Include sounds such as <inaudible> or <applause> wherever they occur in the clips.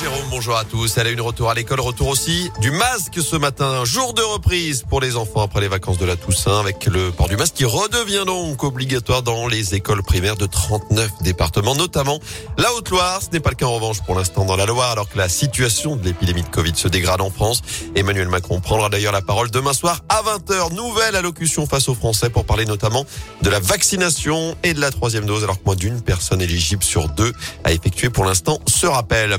Jérôme, bonjour à tous. Elle a une retour à l'école, retour aussi du masque ce matin. Jour de reprise pour les enfants après les vacances de la Toussaint avec le port du masque qui redevient donc obligatoire dans les écoles primaires de 39 départements, notamment la Haute-Loire. Ce n'est pas le cas en revanche pour l'instant dans la Loire alors que la situation de l'épidémie de Covid se dégrade en France. Emmanuel Macron prendra d'ailleurs la parole demain soir à 20h. Nouvelle allocution face aux Français pour parler notamment de la vaccination et de la troisième dose alors que moins d'une personne éligible sur deux a effectué pour l'instant ce rappel.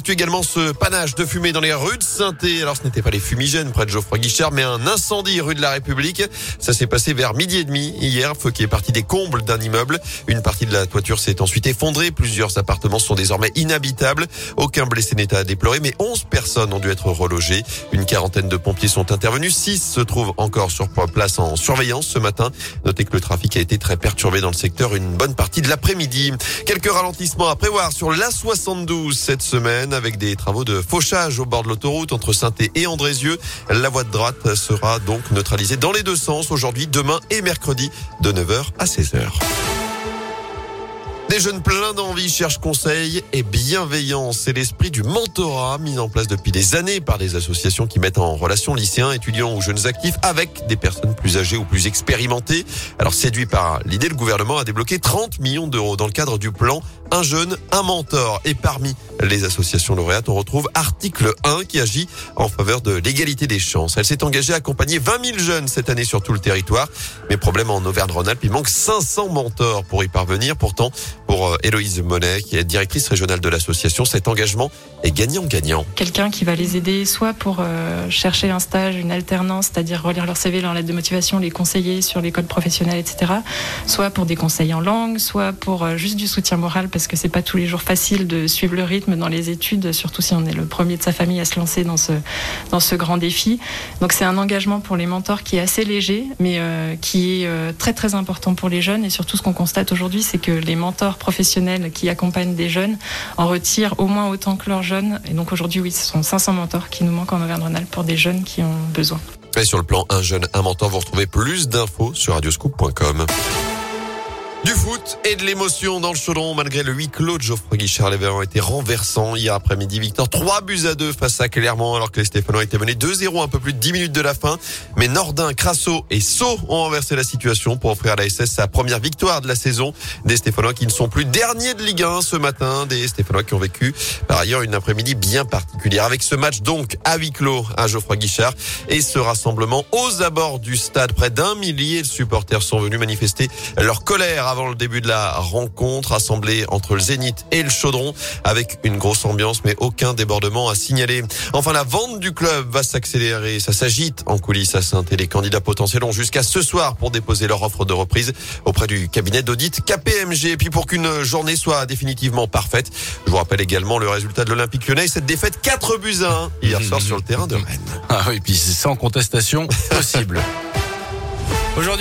L'actu également, ce panache de fumée dans les rues de saint Alors, ce n'était pas les fumigènes près de Geoffroy Guichard, mais un incendie rue de la République. Ça s'est passé vers midi et demi hier. Feu qui est parti des combles d'un immeuble. Une partie de la toiture s'est ensuite effondrée. Plusieurs appartements sont désormais inhabitables. Aucun blessé n'est à déplorer, mais 11 personnes ont dû être relogées. Une quarantaine de pompiers sont intervenus. 6 se trouvent encore sur place en surveillance ce matin. Notez que le trafic a été très perturbé dans le secteur une bonne partie de l'après-midi. Quelques ralentissements à prévoir sur l'A72 cette semaine avec des travaux de fauchage au bord de l'autoroute entre saint et Andrézieux. La voie de droite sera donc neutralisée dans les deux sens aujourd'hui, demain et mercredi de 9h à 16h. Des jeunes pleins d'envie cherchent conseil et bienveillance. C'est l'esprit du mentorat mis en place depuis des années par des associations qui mettent en relation lycéens, étudiants ou jeunes actifs avec des personnes plus âgées ou plus expérimentées. Alors séduit par l'idée, le gouvernement a débloqué 30 millions d'euros dans le cadre du plan Un jeune, un mentor. Et parmi les associations lauréates, on retrouve Article 1 qui agit en faveur de l'égalité des chances. Elle s'est engagée à accompagner 20 000 jeunes cette année sur tout le territoire. Mais problème en Auvergne-Rhône-Alpes, il manque 500 mentors pour y parvenir. Pourtant, pour euh, Héloïse Monet, qui est directrice régionale de l'association, cet engagement est gagnant-gagnant. Quelqu'un qui va les aider soit pour euh, chercher un stage, une alternance, c'est-à-dire relire leur CV, leur lettre de motivation, les conseiller sur l'école professionnelle, etc. Soit pour des conseils en langue, soit pour euh, juste du soutien moral parce que c'est pas tous les jours facile de suivre le rythme dans les études, surtout si on est le premier de sa famille à se lancer dans ce, dans ce grand défi. Donc c'est un engagement pour les mentors qui est assez léger, mais qui est très très important pour les jeunes. Et surtout ce qu'on constate aujourd'hui, c'est que les mentors professionnels qui accompagnent des jeunes en retirent au moins autant que leurs jeunes. Et donc aujourd'hui, oui, ce sont 500 mentors qui nous manquent en Auvergne-Rhône-Alpes pour des jeunes qui ont besoin. Et sur le plan Un jeune, un mentor, vous retrouvez plus d'infos sur radioscoop.com. Du foot et de l'émotion dans le chaudron malgré le huis clos de Geoffroy Guichard. Les ont été renversants hier après-midi. Victor 3 buts à 2 face à Clermont alors que les Stéphanois étaient menés 2-0 un peu plus de 10 minutes de la fin. Mais Nordin, Crasso et Sceaux ont renversé la situation pour offrir à la SS sa première victoire de la saison. Des Stéphanois qui ne sont plus derniers de Ligue 1 ce matin. Des Stéphanois qui ont vécu par ailleurs une après-midi bien particulière. Avec ce match donc à huis clos à Geoffroy Guichard et ce rassemblement aux abords du stade. Près d'un millier de supporters sont venus manifester leur colère avant le début de la rencontre, assemblée entre le Zénith et le Chaudron, avec une grosse ambiance, mais aucun débordement à signaler. Enfin, la vente du club va s'accélérer. Ça s'agite en coulisses à saint et les candidats potentiels ont jusqu'à ce soir pour déposer leur offre de reprise auprès du cabinet d'audit KPMG. Et puis pour qu'une journée soit définitivement parfaite, je vous rappelle également le résultat de l'Olympique Lyonnais, cette défaite 4 buts à 1 hier soir sur le terrain de Rennes. Ah oui, puis c'est sans contestation possible. <laughs> Aujourd'hui